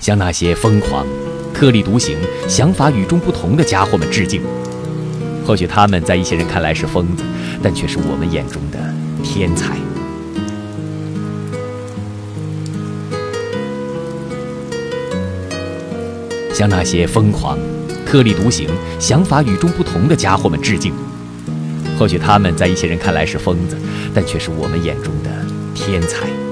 向那些疯狂特立独行想法与众不同的家伙们致敬。或许他们在一些人看来是疯子但却是我们眼中的天才。向那些疯狂特立独行想法与众不同的家伙们致敬。或许他们在一些人看来是疯子但却是我们眼中的天才。